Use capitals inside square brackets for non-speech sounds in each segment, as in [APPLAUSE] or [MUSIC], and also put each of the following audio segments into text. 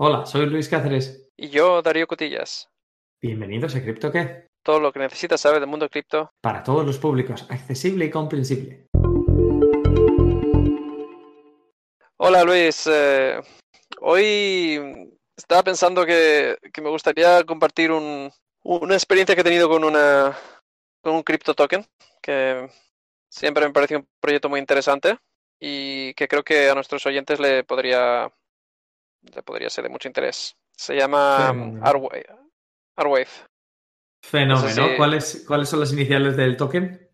Hola, soy Luis Cáceres. Y yo, Darío Cotillas. Bienvenidos a Cripto qué? Todo lo que necesitas saber del mundo cripto. Para todos los públicos, accesible y comprensible. Hola Luis, eh, hoy estaba pensando que, me gustaría compartir una experiencia que he tenido con, una, con un cripto token, que siempre me parece un proyecto muy interesante y que creo que a nuestros oyentes le podría, le podría ser de mucho interés. Se llama Arwave. Fenómeno. ¿Cuáles, ¿Cuáles son las iniciales del token?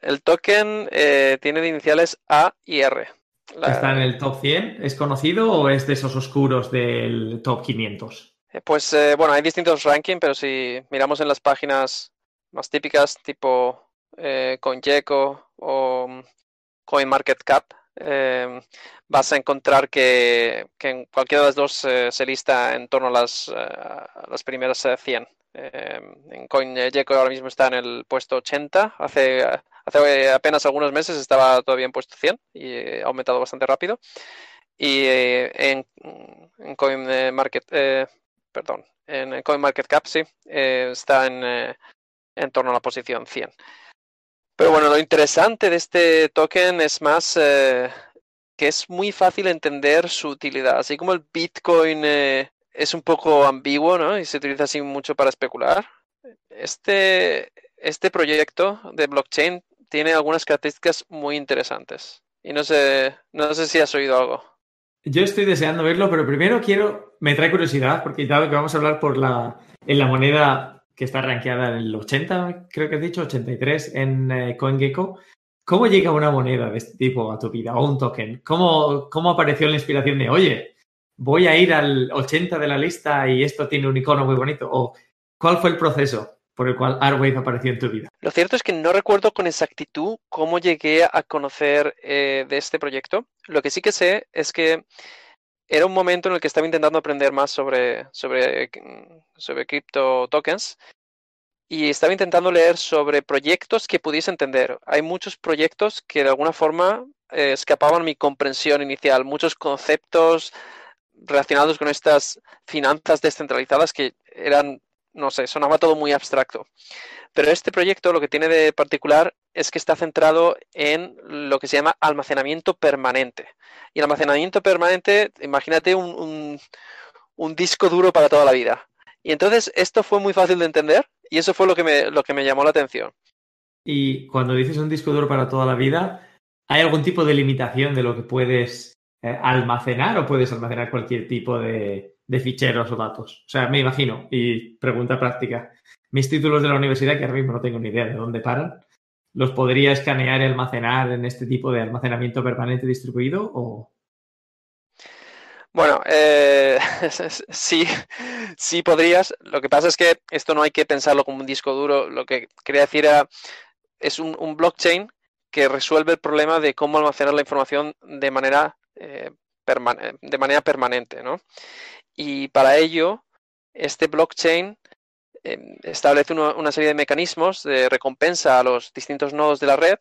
El token eh, tiene iniciales A y R. ¿Está en el top 100? ¿Es conocido o es de esos oscuros del top 500? Eh, pues eh, bueno, hay distintos rankings, pero si miramos en las páginas más típicas, tipo CoinGecko o mm, CoinMarketCap, eh, vas a encontrar que, en cualquiera de las dos se lista en torno a las, las primeras 100. en CoinGecko ahora mismo está en el puesto 80, hace Hace apenas algunos meses estaba todavía en puesto 100 y ha aumentado bastante rápido. Y eh, en, en CoinMarket, eh, perdón, en CoinMarketCap sí, eh, está en, en torno a la posición 100. Pero bueno, lo interesante de este token es más que es muy fácil entender su utilidad. Así como el Bitcoin es un poco ambiguo, ¿no? Y se utiliza así mucho para especular. Este, este proyecto de blockchain tiene algunas características muy interesantes. Y no sé, no sé si has oído algo. Yo estoy deseando verlo, pero primero quiero, me trae curiosidad, porque dado que vamos a hablar por la, en la moneda que está rankeada en el 80, creo que has dicho, 83 en eh, CoinGecko, ¿cómo llega una moneda de este tipo a tu vida o un token? ¿Cómo, ¿Cómo apareció la inspiración de, oye, voy a ir al 80 de la lista y esto tiene un icono muy bonito? ¿O cuál fue el proceso? por el cual Arwave apareció en tu vida? Lo cierto es que no recuerdo con exactitud cómo llegué a conocer eh, de este proyecto. Lo que sí que sé es que era un momento en el que estaba intentando aprender más sobre, sobre, sobre cripto tokens y estaba intentando leer sobre proyectos que pudiese entender. Hay muchos proyectos que de alguna forma eh, escapaban mi comprensión inicial, muchos conceptos relacionados con estas finanzas descentralizadas que eran no sé, sonaba todo muy abstracto. Pero este proyecto lo que tiene de particular es que está centrado en lo que se llama almacenamiento permanente. Y el almacenamiento permanente, imagínate un, disco duro para toda la vida. Y entonces esto fue muy fácil de entender y eso fue lo que me, lo que me llamó la atención. Y cuando dices un disco duro para toda la vida, ¿hay algún tipo de limitación de lo que puedes eh, almacenar o puedes almacenar cualquier tipo de, de ficheros o datos. O sea, me imagino, y pregunta práctica, mis títulos de la universidad, que ahora mismo no tengo ni idea de dónde paran, ¿los podría escanear y almacenar en este tipo de almacenamiento permanente distribuido o...? Bueno, eh, [LAUGHS] sí, sí podrías. Lo que pasa es que esto no hay que pensarlo como un disco duro. Lo que quería decir era, es un, blockchain que resuelve el problema de cómo almacenar la información de manera, eh, de manera permanente, ¿no? Y para ello, este blockchain em, establece una serie de mecanismos de recompensa a los distintos nodos de la red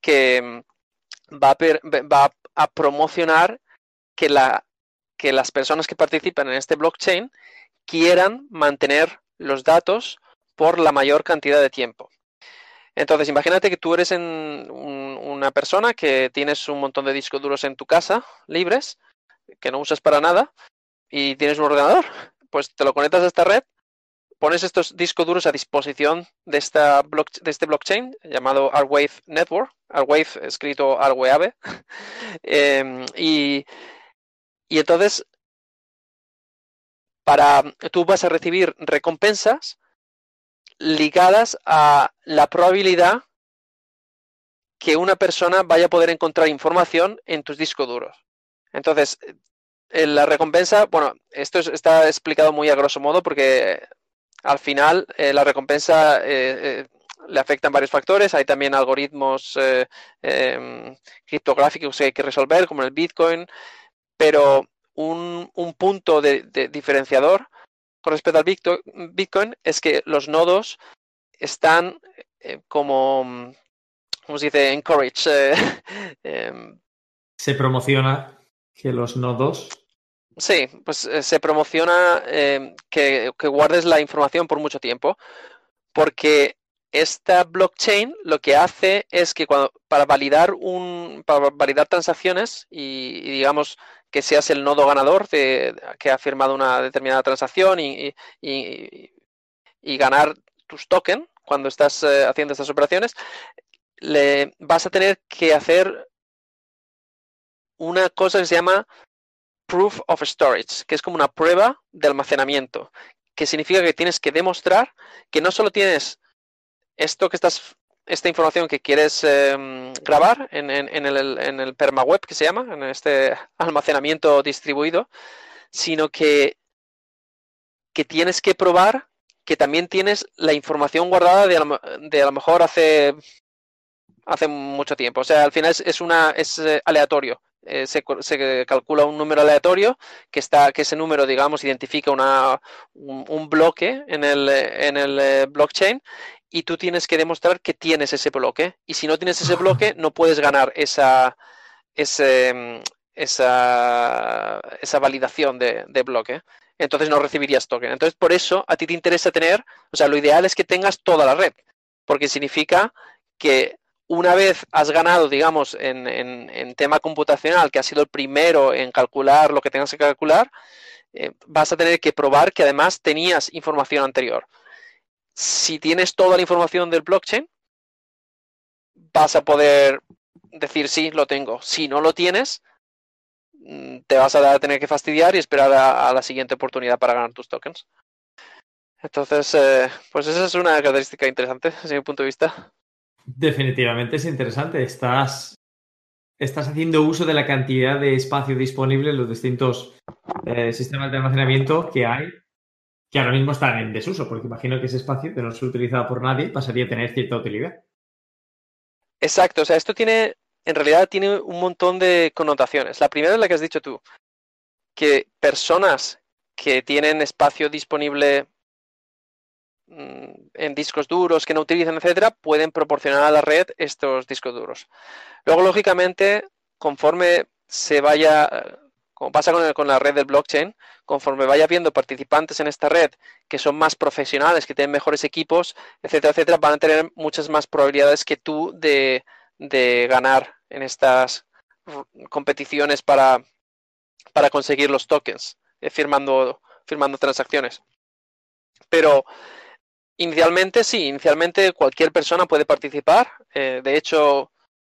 que em, va a, promocionar que, que las personas que participan en este blockchain quieran mantener los datos por la mayor cantidad de tiempo. Entonces, imagínate que tú eres una persona que tienes un montón de discos duros en tu casa, libres, que no usas para nada, y tienes un ordenador, pues te lo conectas a esta red, pones estos discos duros a disposición de, esta de este blockchain llamado Arwave Network, Arwave escrito Arwave, [LAUGHS] em, y, y entonces para tú vas a recibir recompensas ligadas a la probabilidad que una persona vaya a poder encontrar información en tus discos duros. Entonces, eh, la recompensa, bueno, esto está explicado muy a grosso modo porque al final eh, la recompensa eh, le afectan varios factores. Hay también algoritmos em, criptográficos que hay que resolver, como el Bitcoin, pero un, punto de, diferenciador con respecto al Bitcoin es que los nodos están como, ¿cómo se dice? Encourage. [LAUGHS] Em, se promociona que los nodos Sí, pues eh, se promociona eh, que, guardes la información por mucho tiempo, porque esta blockchain lo que hace es que cuando, para validar un, para validar transacciones y, digamos que seas el nodo ganador de, que ha firmado una determinada transacción y, ganar tus tokens cuando estás eh, haciendo estas operaciones, le vas a tener que hacer una cosa que se llama proof of storage, que es como una prueba de almacenamiento, que significa que tienes que demostrar que no solo tienes esto que estás, esta información que quieres em, grabar en, el, en el permaweb que se llama, en este almacenamiento distribuido, sino que, que tienes que probar que también tienes la información guardada de, de a lo mejor hace hace mucho tiempo. O sea, al final es, una es eh, aleatorio. Eh, se, calcula un número aleatorio que está que ese número digamos identifica una, un, bloque en el, en el eh, blockchain y tú tienes que demostrar que tienes ese bloque. Y si no tienes ese bloque no puedes ganar esa ese, esa, esa validación de, de bloque. Entonces no recibirías token. Entonces por eso a ti te interesa tener o sea lo ideal es que tengas toda la red porque significa que una vez has ganado, digamos, en, tema computacional, que has sido el primero en calcular lo que tengas que calcular, eh, vas a tener que probar que además tenías información anterior. Si tienes toda la información del blockchain, vas a poder decir sí, lo tengo. Si no lo tienes, mm, te vas a tener que fastidiar y esperar a, la siguiente oportunidad para ganar tus tokens. Entonces, eh, pues esa es una característica interesante desde mi punto de vista. Definitivamente es interesante. Estás, estás haciendo uso de la cantidad de espacio disponible en los distintos eh, sistemas de almacenamiento que hay, que ahora mismo están en desuso, porque imagino que ese espacio que no es utilizado por nadie pasaría a tener cierta utilidad. Exacto, o sea, esto tiene, en realidad tiene un montón de connotaciones. La primera es la que has dicho tú, que personas que tienen espacio disponible en discos duros que no utilizan, etcétera, pueden proporcionar a la red estos discos duros. Luego, lógicamente, conforme se vaya, como pasa con, con, la red del blockchain, conforme vaya viendo participantes en esta red que son más profesionales, que tienen mejores equipos, etcétera, etcétera, van a tener muchas más probabilidades que tú de, de ganar en estas competiciones para, para conseguir los tokens, eh, firmando, firmando transacciones. Pero Inicialmente sí, inicialmente cualquier persona puede participar. Eh, de hecho,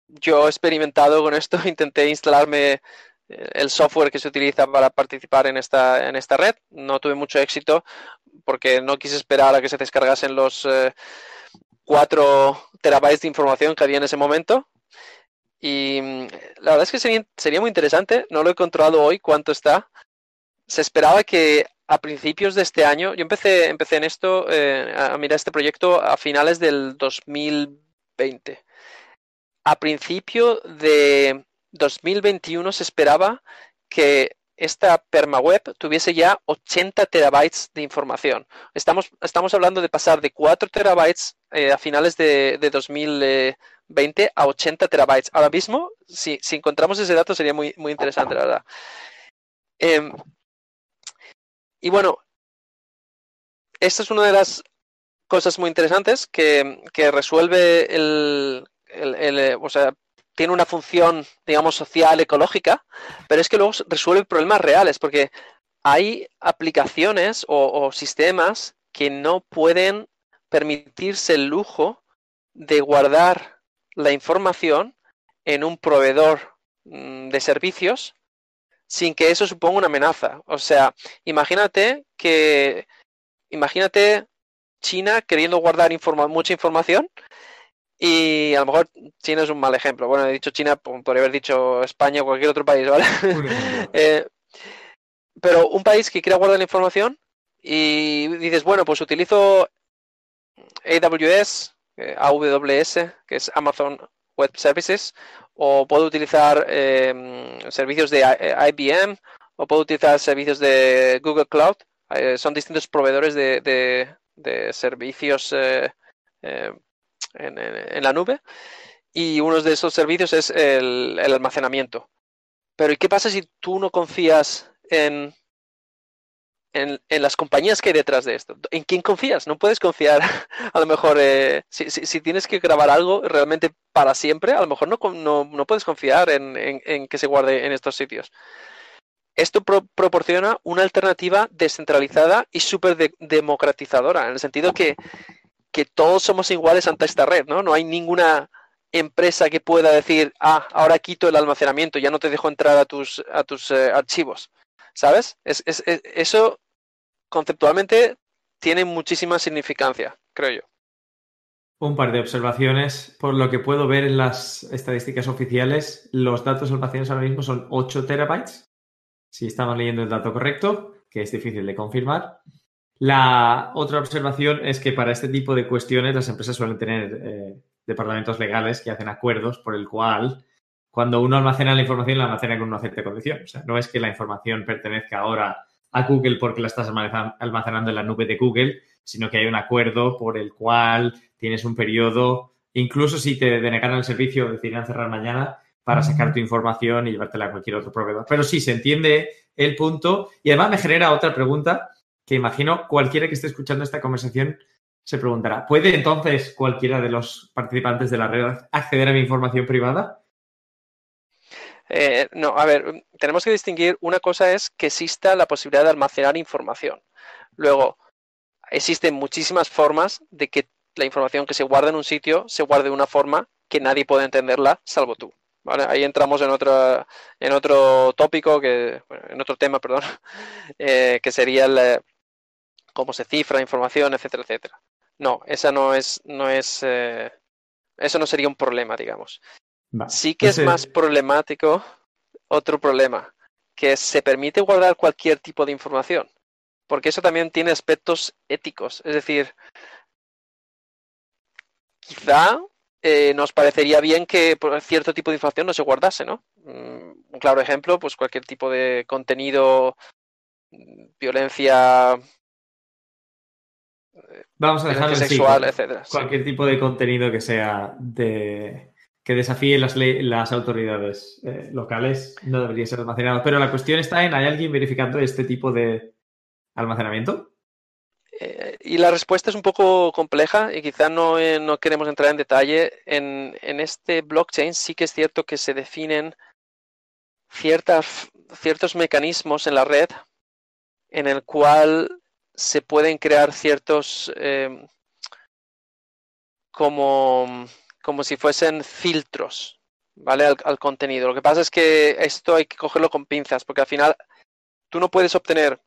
yo he experimentado con esto, [LAUGHS] intenté instalarme eh, el software que se utiliza para participar en esta, en esta red. No tuve mucho éxito porque no quise esperar a que se descargasen los 4 eh, terabytes de información que había en ese momento. Y mm, la verdad es que sería, sería muy interesante. No lo he controlado hoy cuánto está. Se esperaba que a principios de este año, yo empecé, empecé en esto, eh, a mirar este proyecto a finales del 2020. A principio de 2021 se esperaba que esta permaweb tuviese ya 80 terabytes de información. Estamos, hablando de pasar de 4 terabytes eh, a finales de, 2020 a 80 terabytes. Ahora mismo, si, encontramos ese dato, sería muy, muy interesante, la verdad. Em, y bueno, esta es una de las cosas muy interesantes que, resuelve el, eh, o sea, tiene una función, digamos, social, ecológica, pero es que luego resuelve problemas reales, porque hay aplicaciones o, sistemas que no pueden permitirse el lujo de guardar la información en un proveedor mm, de servicios sin que eso suponga una amenaza. O sea, imagínate que, imagínate China queriendo guardar mucha información y a lo mejor China es un mal ejemplo. Bueno, he dicho China, podría haber dicho España o cualquier otro país, ¿vale? [LAUGHS] Eh, pero un país que quiera guardar la información y dices, bueno, pues utilizo AWS, eh, AWS, que es Amazon Web Services, o puedo utilizar em, servicios de IBM, o puedo utilizar servicios de Google Cloud. Eh, son distintos proveedores de, servicios eh, em, en, la nube. Y uno de esos servicios es el, almacenamiento. Pero ¿y qué pasa si tú no confías en, en, las compañías que hay detrás de esto. ¿En quién confías? No puedes confiar, [LAUGHS] a lo mejor, eh, si, tienes que grabar algo realmente para siempre, a lo mejor no, no, puedes confiar en, que se guarde en estos sitios. Esto proporciona una alternativa descentralizada y súper democratizadora, en el sentido que, que todos somos iguales ante esta red, ¿no? No hay ninguna empresa que pueda decir, ah, ahora quito el almacenamiento, ya no te dejo entrar a tus, a tus eh, archivos. ¿Sabes? Es, eso conceptualmente tiene muchísima significancia, creo yo. Un par de observaciones. Por lo que puedo ver en las estadísticas oficiales, los datos almacenados ahora mismo son 8 terabytes. Si estamos leyendo el dato correcto, que es difícil de confirmar. La otra observación es que para este tipo de cuestiones las empresas suelen tener eh, departamentos legales que hacen acuerdos por el cual cuando uno almacena la información, la almacena con una cierta condición. O sea, no es que la información pertenezca ahora a Google porque la estás almacenando en la nube de Google, sino que hay un acuerdo por el cual tienes un periodo, incluso si te denegaran el servicio, decidirán cerrar mañana para sacar tu información y llevártela a cualquier otro proveedor. Pero sí, se entiende el punto y además me genera otra pregunta que imagino cualquiera que esté escuchando esta conversación se preguntará, ¿puede entonces cualquiera de los participantes de la red acceder a mi información privada? Eh, no, a ver, tenemos que distinguir, una cosa es que exista la posibilidad de almacenar información. Luego, existen muchísimas formas de que la información que se guarda en un sitio se guarde de una forma que nadie puede entenderla salvo tú. Ahí entramos en otro, en otro tópico, que, en otro tema, [LAUGHS] perdón, eh, que sería el, cómo se cifra información, etcétera, etcétera. No, esa no es, no es, eh, eso no sería un problema, digamos sí que es más problemático otro problema, que se permite guardar cualquier tipo de información, porque eso también tiene aspectos éticos. Es decir, quizá eh, nos parecería bien que cierto tipo de información no se guardase, ¿no? Mm, un claro ejemplo, pues cualquier tipo de contenido, violencia Vamos a dejar sexual, etcétera. Cualquier tipo de contenido que sea de que desafíe las, las autoridades eh, locales no debería ser almacenado. Pero la cuestión está en, ¿hay alguien verificando este tipo de almacenamiento? Eh, y la respuesta es un poco compleja y quizá no, eh, no queremos entrar en detalle. En, en, este blockchain sí que es cierto que se definen ciertas, ciertos mecanismos en la red en el cual se pueden crear ciertos como como si fuesen filtros, ¿vale? Al, contenido. Lo que pasa es que esto hay que cogerlo con pinzas, porque al final tú no puedes obtener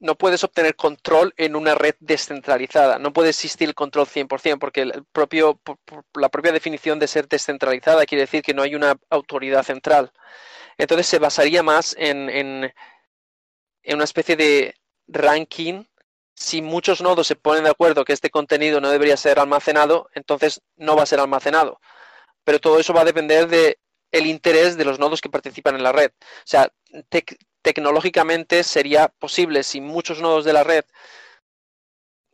no puedes obtener control en una red descentralizada. No puede existir el control 100%, porque el propio, la propia definición de ser descentralizada quiere decir que no hay una autoridad central. Entonces se basaría más en, en, en una especie de ranking si muchos nodos se ponen de acuerdo que este contenido no debería ser almacenado, entonces no va a ser almacenado. Pero todo eso va a depender del el interés de los nodos que participan en la red. O sea, tecnológicamente sería posible si muchos nodos de la red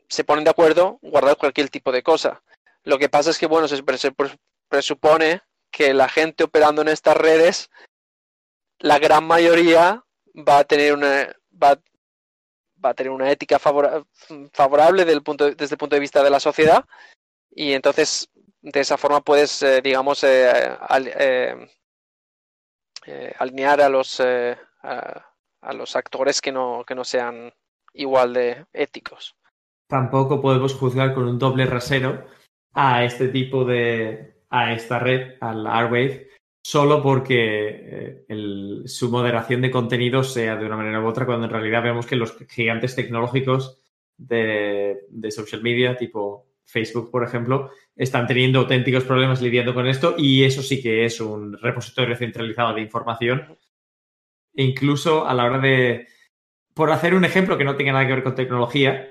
se ponen de acuerdo guardar cualquier tipo de cosa. Lo que pasa es que, bueno, se presupone que la gente operando en estas redes, la gran mayoría va a tener una, va a tener una ética favorable desde el, punto, de vista de la sociedad y entonces de esa forma puedes, eh, digamos, eh, eh, alinear a los, a, los actores que no, que no sean igual de éticos. Tampoco podemos juzgar con un doble rasero a este tipo de, a esta red, al Airwave, solo porque eh, su moderación de contenido sea de una manera u otra, cuando en realidad vemos que los gigantes tecnológicos de, social media, tipo Facebook, por ejemplo, están teniendo auténticos problemas lidiando con esto y eso sí que es un repositorio centralizado de información. incluso a la hora de, por hacer un ejemplo que no tenga nada que ver con tecnología,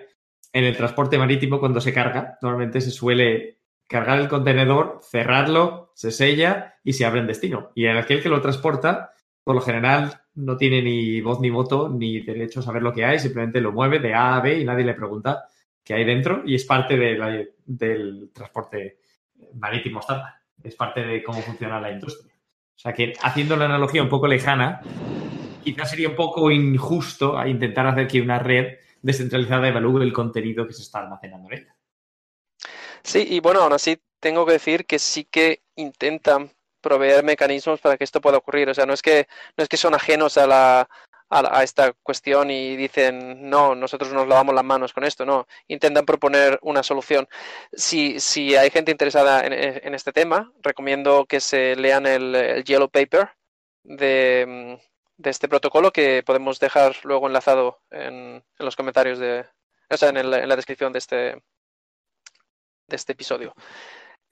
en el transporte marítimo cuando se carga, normalmente se suele cargar el contenedor, cerrarlo, se sella y se abre en destino. Y aquel que lo transporta, por lo general, no tiene ni voz ni voto ni derecho a saber lo que hay, simplemente lo mueve de A a B y nadie le pregunta qué hay dentro y es parte del transporte marítimo estándar. Es parte de cómo funciona la industria. O sea que haciendo la analogía un poco lejana, quizás sería un poco injusto intentar hacer que una red descentralizada evalúe el contenido que se está almacenando en ella. Sí, y bueno, aún así tengo que decir que sí que intentan proveer mecanismos para que esto pueda ocurrir. O sea, no es que, no es que son ajenos a la, a, esta cuestión y dicen, no, nosotros nos lavamos las manos con esto, no, intentan proponer una solución. Si, si hay gente interesada en, este tema, recomiendo que se lean el, Yellow Paper de, de, este protocolo que podemos dejar luego enlazado en, en los comentarios de, o sea, en, en la descripción de este, de este episodio.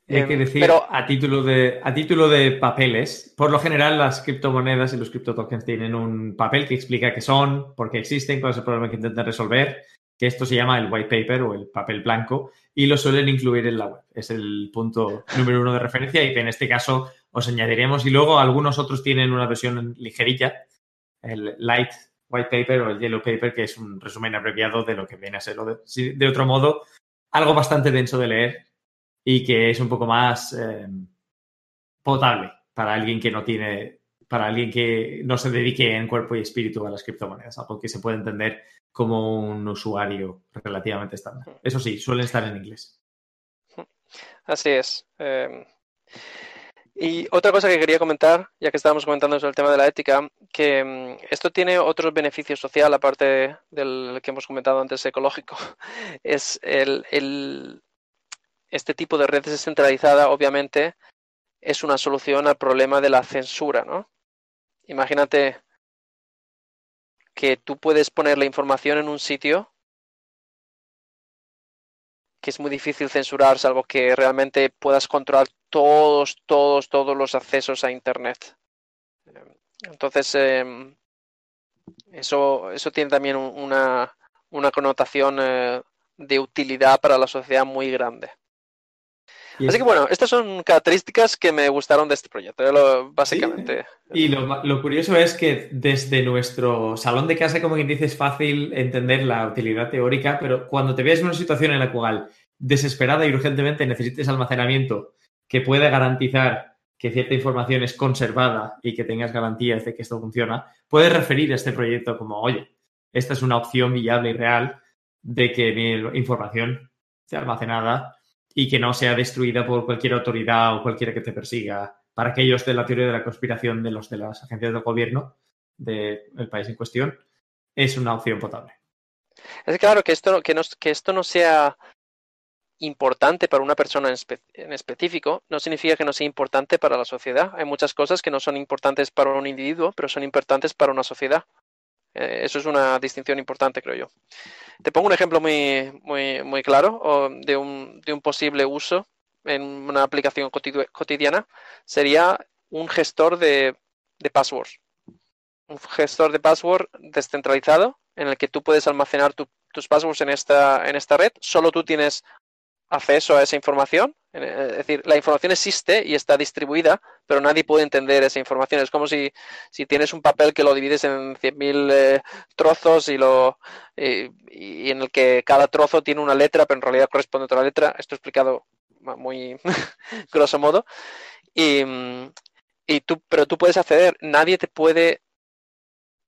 Hay que em, decir, a, título de, a título de papeles, por lo general las criptomonedas y los criptotokens tienen un papel que explica qué son, por qué existen, cuál es el problema que intentan resolver, que esto se llama el white paper o el papel blanco, y lo suelen incluir en la web. Es el punto número uno de referencia y que en este caso os añadiremos. Y luego algunos otros tienen una versión ligerilla, el light white paper o el yellow paper, que es un resumen abreviado de lo que viene a ser. De, de otro modo, algo bastante denso de leer y que es un poco más eh, potable para alguien que no tiene, para alguien que no se dedique en cuerpo y espíritu a las criptomonedas, algo que se puede entender como un usuario relativamente estándar. Eso sí, suelen estar en inglés. Así es. Em, y otra cosa que quería comentar, ya que estábamos comentando sobre el tema de la ética, que em, esto tiene otros beneficios social, aparte del que hemos comentado antes ecológico, [LAUGHS] es el, este tipo de red descentralizada, obviamente, es una solución al problema de la censura, ¿no? Imagínate que tú puedes poner la información en un sitio que es muy difícil censurar, salvo que realmente puedas controlar todos, todos, todos los accesos a Internet. Entonces, em, eso, eso tiene también una, una connotación eh, de utilidad para la sociedad muy grande. Así que bueno, estas son características que me gustaron de este proyecto, básicamente. Y lo, curioso es que desde nuestro salón de casa, como quien dice, es fácil entender la utilidad teórica, pero cuando te ves en una situación en la cual desesperada y urgentemente necesites almacenamiento que pueda garantizar que cierta información es conservada y que tengas garantías de que esto funciona, puedes referir a este proyecto como, oye, esta es una opción viable y real de que mi información sea almacenada y que no sea destruida por cualquier autoridad o cualquiera que te persiga. Para aquellos de la teoría de la conspiración de los de las agencias del gobierno del país en cuestión, es una opción potable. Es claro que esto, que, no, que esto no sea importante para una persona en, específico no significa que no sea importante para la sociedad. Hay muchas cosas que no son importantes para un individuo, pero son importantes para una sociedad. Eh, eso es una distinción importante, creo yo. Te pongo un ejemplo muy, muy, muy claro de, un, de un posible uso en una aplicación cotidiana. Sería un gestor de, passwords. Un gestor de password descentralizado en el que tú puedes almacenar tus passwords en esta, en esta red. Solo tú tienes acceso a esa información. Es decir, la información existe y está distribuida, pero nadie puede entender esa información. Es como si, si tienes un papel que lo divides en 100.000 eh, trozos y, lo, y en el que cada trozo tiene una letra, pero en realidad corresponde a otra letra. Esto explicado muy [LAUGHS] grosso modo. Y, y tú, pero tú puedes acceder, nadie te puede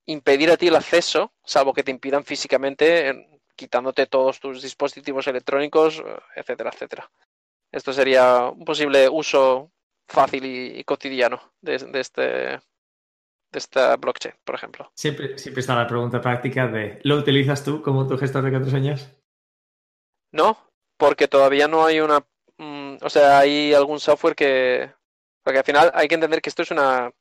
impedir a ti el acceso, salvo que te impidan físicamente quitándote todos tus dispositivos electrónicos, etcétera, etcétera. Esto sería un posible uso fácil y, cotidiano de, este de esta blockchain, por ejemplo. Siempre, siempre está la pregunta práctica de ¿lo utilizas tú como tu gestor de contraseñas? No, porque todavía no hay una... Mm, o sea, hay algún software que... Porque al final hay que entender que esto es una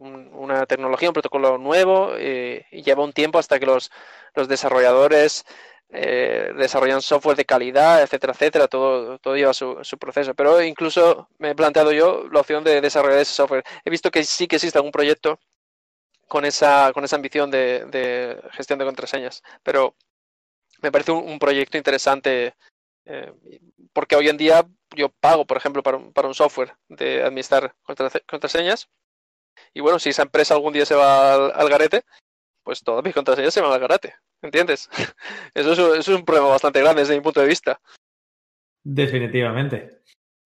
una tecnología, un protocolo nuevo eh, y lleva un tiempo hasta que los, los desarrolladores eh, desarrollan software de calidad, etcétera, etcétera, todo, todo lleva su, su, proceso. Pero incluso me he planteado yo la opción de desarrollar ese software. He visto que sí que existe algún proyecto con esa, con esa ambición de, de gestión de contraseñas, pero me parece un, proyecto interesante eh, porque hoy en día yo pago, por ejemplo, para un, para un software de administrar contraseñas y bueno, si esa empresa algún día se va al, garete, pues todas mis contraseñas se van al garete. ¿Entiendes? [LAUGHS] Eso es, un problema bastante grande desde mi punto de vista. Definitivamente.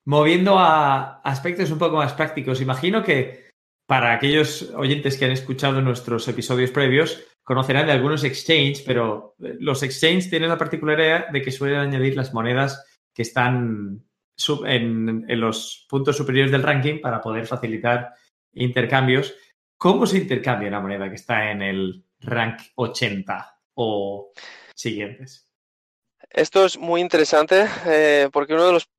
Moviendo a aspectos un poco más prácticos, imagino que para aquellos oyentes que han escuchado nuestros episodios previos, conocerán de algunos exchanges, pero los exchanges tienen la particularidad de que suelen añadir las monedas que están en los puntos superiores del ranking para poder facilitar intercambios. ¿Cómo se intercambia una moneda que está en el rank 80 o siguientes? Esto es muy interesante eh, porque uno de los,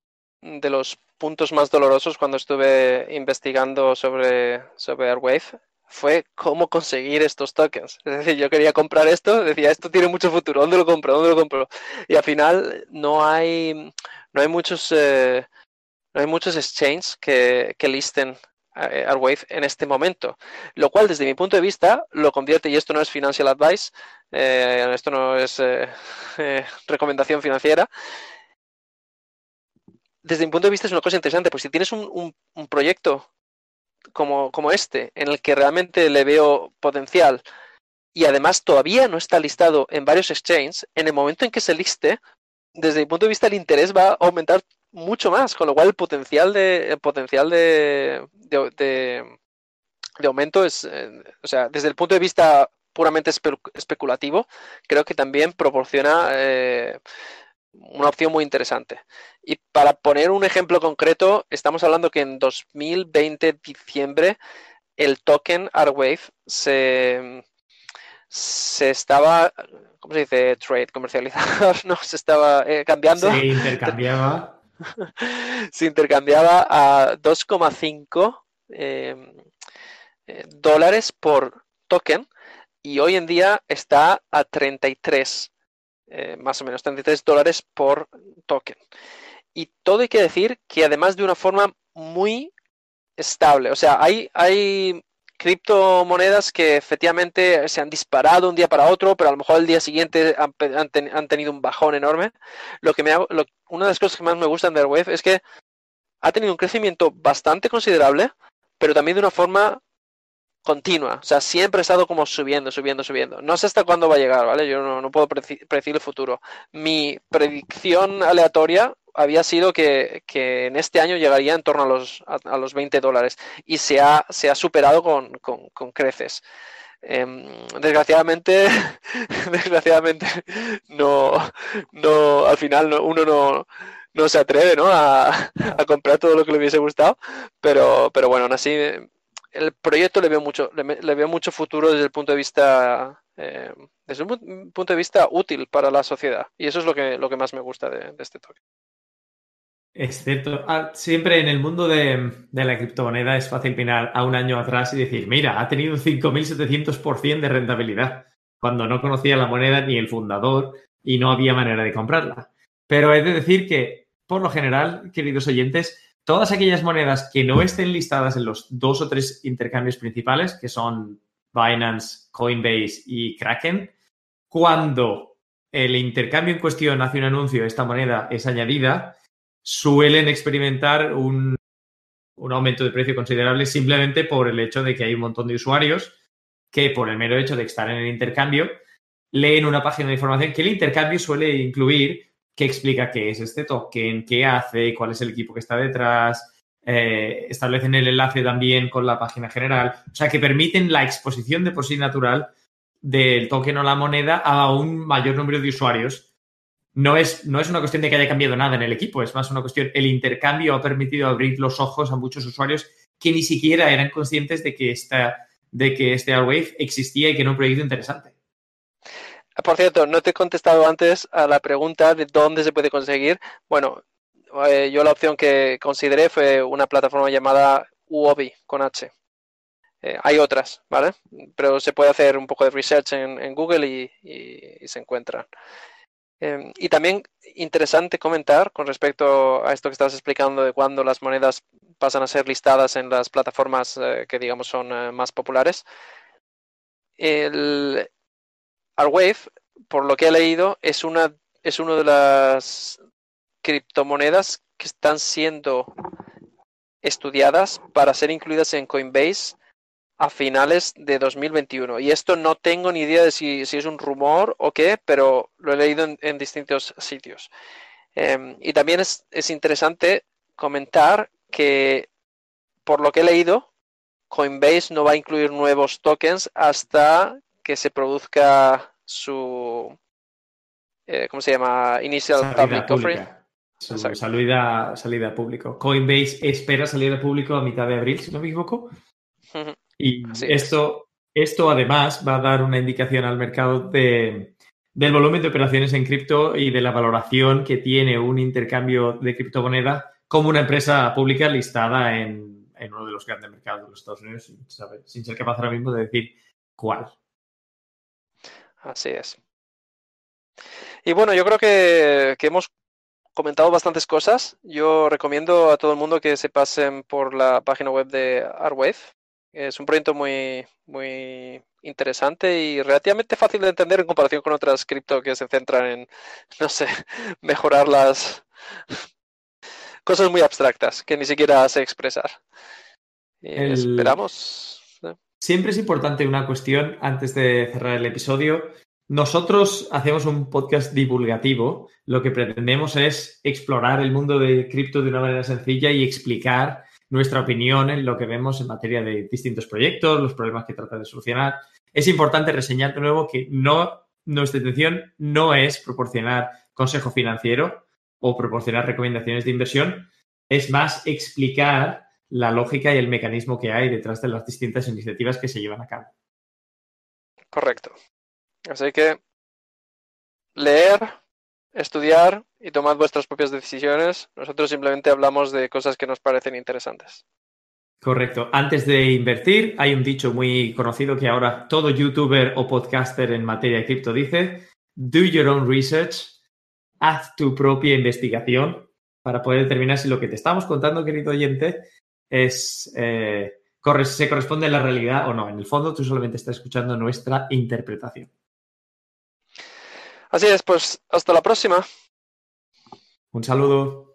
de los puntos más dolorosos cuando estuve investigando sobre, sobre Airwave fue cómo conseguir estos tokens. Es decir, yo quería comprar esto, decía, esto tiene mucho futuro, ¿dónde lo compro? ¿Dónde lo compro? Y al final no hay, no hay muchos, eh, no hay muchos exchanges que, que listen Airwave en este momento, lo cual desde mi punto de vista lo convierte, y esto no es financial advice, eh, esto no es [LAUGHS] recomendación financiera, desde mi punto de vista es una cosa interesante, pues si tienes un, proyecto como, como, este, en el que realmente le veo potencial, y además todavía no está listado en varios exchanges, en el momento en que se liste, desde mi punto de vista el interés va a aumentar mucho más, con lo cual el potencial de, el potencial de, de, aumento es, eh, o sea, desde el punto de vista puramente especulativo, creo que también proporciona eh, una opción muy interesante. Y para poner un ejemplo concreto, estamos hablando que en 2020, diciembre, el token Arwave se, se estaba, ¿cómo se dice? Trade, comercializar, [LAUGHS] no, se estaba eh, cambiando. Se intercambiaba. Se intercambiaba a 2,5 em, eh, dólares por token y hoy en día está a 33 eh, más o menos 33 dólares por token. Y todo hay que decir que además de una forma muy estable, o sea, hay, hay criptomonedas que efectivamente se han disparado un día para otro, pero a lo mejor el día siguiente han, tenido un bajón enorme. Lo que me una de las cosas que más me gustan de web es que ha tenido un crecimiento bastante considerable, pero también de una forma continua. O sea, siempre ha estado como subiendo, subiendo, subiendo. No sé hasta cuándo va a llegar, ¿vale? Yo no, puedo predecir el futuro. Mi predicción aleatoria había sido que, en este año llegaría en torno a los, a, los 20 dólares y se ha, se ha superado con, con, creces. Em, desgraciadamente, [LAUGHS] desgraciadamente, no, no, al final uno no, no se atreve ¿no? A, a, comprar todo lo que le hubiese gustado, pero, pero bueno, aún así el proyecto le veo mucho, le, veo mucho futuro desde el punto de vista eh, desde un punto de vista útil para la sociedad. Y eso es lo que, lo que más me gusta de, este toque. Excepto, ah, siempre en el mundo de, la criptomoneda es fácil mirar a un año atrás y decir, mira, ha tenido un 5.700% de rentabilidad, cuando no conocía la moneda ni el fundador y no había manera de comprarla. Pero he de decir que, por lo general, queridos oyentes, todas aquellas monedas que no estén listadas en los dos o tres intercambios principales, que son Binance, Coinbase y Kraken, cuando el intercambio en cuestión hace un anuncio, esta moneda es añadida, suelen experimentar un, aumento de precio considerable simplemente por el hecho de que hay un montón de usuarios que por el mero hecho de estar en el intercambio leen una página de información que el intercambio suele incluir que explica qué es este token, qué hace, cuál es el equipo que está detrás, eh, establecen el enlace también con la página general, o sea, que permiten la exposición de por sí natural del token o la moneda a un mayor número de usuarios. No es, no es una cuestión de que haya cambiado nada en el equipo, es más una cuestión, el intercambio ha permitido abrir los ojos a muchos usuarios que ni siquiera eran conscientes de que, de que este Airwave existía y que era un proyecto interesante. Por cierto, no te he contestado antes a la pregunta de dónde se puede conseguir. Bueno, eh, yo la opción que consideré fue una plataforma llamada Uobi con H. Eh, hay otras, ¿vale? Pero se puede hacer un poco de research en, Google y, se encuentran. Em, y también interesante comentar con respecto a esto que estabas explicando de cuando las monedas pasan a ser listadas en las plataformas eh, que digamos son más populares. El, Arwave, por lo que he leído, es una, es una de las criptomonedas que están siendo estudiadas para ser incluidas en Coinbase a finales de 2021. Y esto no tengo ni idea de si, es un rumor o qué, pero lo he leído en, distintos sitios. Em, y también es, es, interesante comentar que, por lo que he leído, Coinbase no va a incluir nuevos tokens hasta que se produzca su, eh, ¿cómo se llama? Initial Public Offering. salida, salida al público. Coinbase espera salir al público a mitad de abril, si no me equivoco. Y esto, esto además va a dar una indicación al mercado de, del volumen de operaciones en cripto y de la valoración que tiene un intercambio de criptomoneda como una empresa pública listada en, uno de los grandes mercados de los Estados Unidos, sin, sin ser capaz ahora mismo de decir cuál. Así es. Y bueno, yo creo que, hemos comentado bastantes cosas. Yo recomiendo a todo el mundo que se pasen por la página web de Arwave. Es un proyecto muy, muy interesante y relativamente fácil de entender en comparación con otras cripto que se centran en, [LAUGHS] no sé, mejorar las cosas muy abstractas que ni siquiera sé expresar. Esperamos. Siempre es importante una cuestión antes de cerrar el episodio nosotros hacemos un podcast divulgativo. Lo que pretendemos es explorar el mundo de cripto de una manera sencilla y explicar nuestra opinión en lo que vemos en materia de distintos proyectos, los problemas que trata de solucionar. Es importante reseñar de nuevo que no, nuestra intención no es proporcionar consejo financiero o proporcionar recomendaciones de inversión, es más explicar la lógica y el mecanismo que hay detrás de las distintas iniciativas que se llevan a cabo. Correcto. Así que leer, estudiar y tomad vuestras propias decisiones. Nosotros simplemente hablamos de cosas que nos parecen interesantes. Correcto. Antes de invertir, hay un dicho muy conocido que ahora todo youtuber o podcaster en materia de cripto dice, do your own research, haz tu propia investigación para poder determinar si lo que te estamos contando, querido oyente, es, eh, se corresponde a la realidad o no. En el fondo, tú solamente estás escuchando nuestra interpretación. Así es, pues hasta la próxima. Un saludo.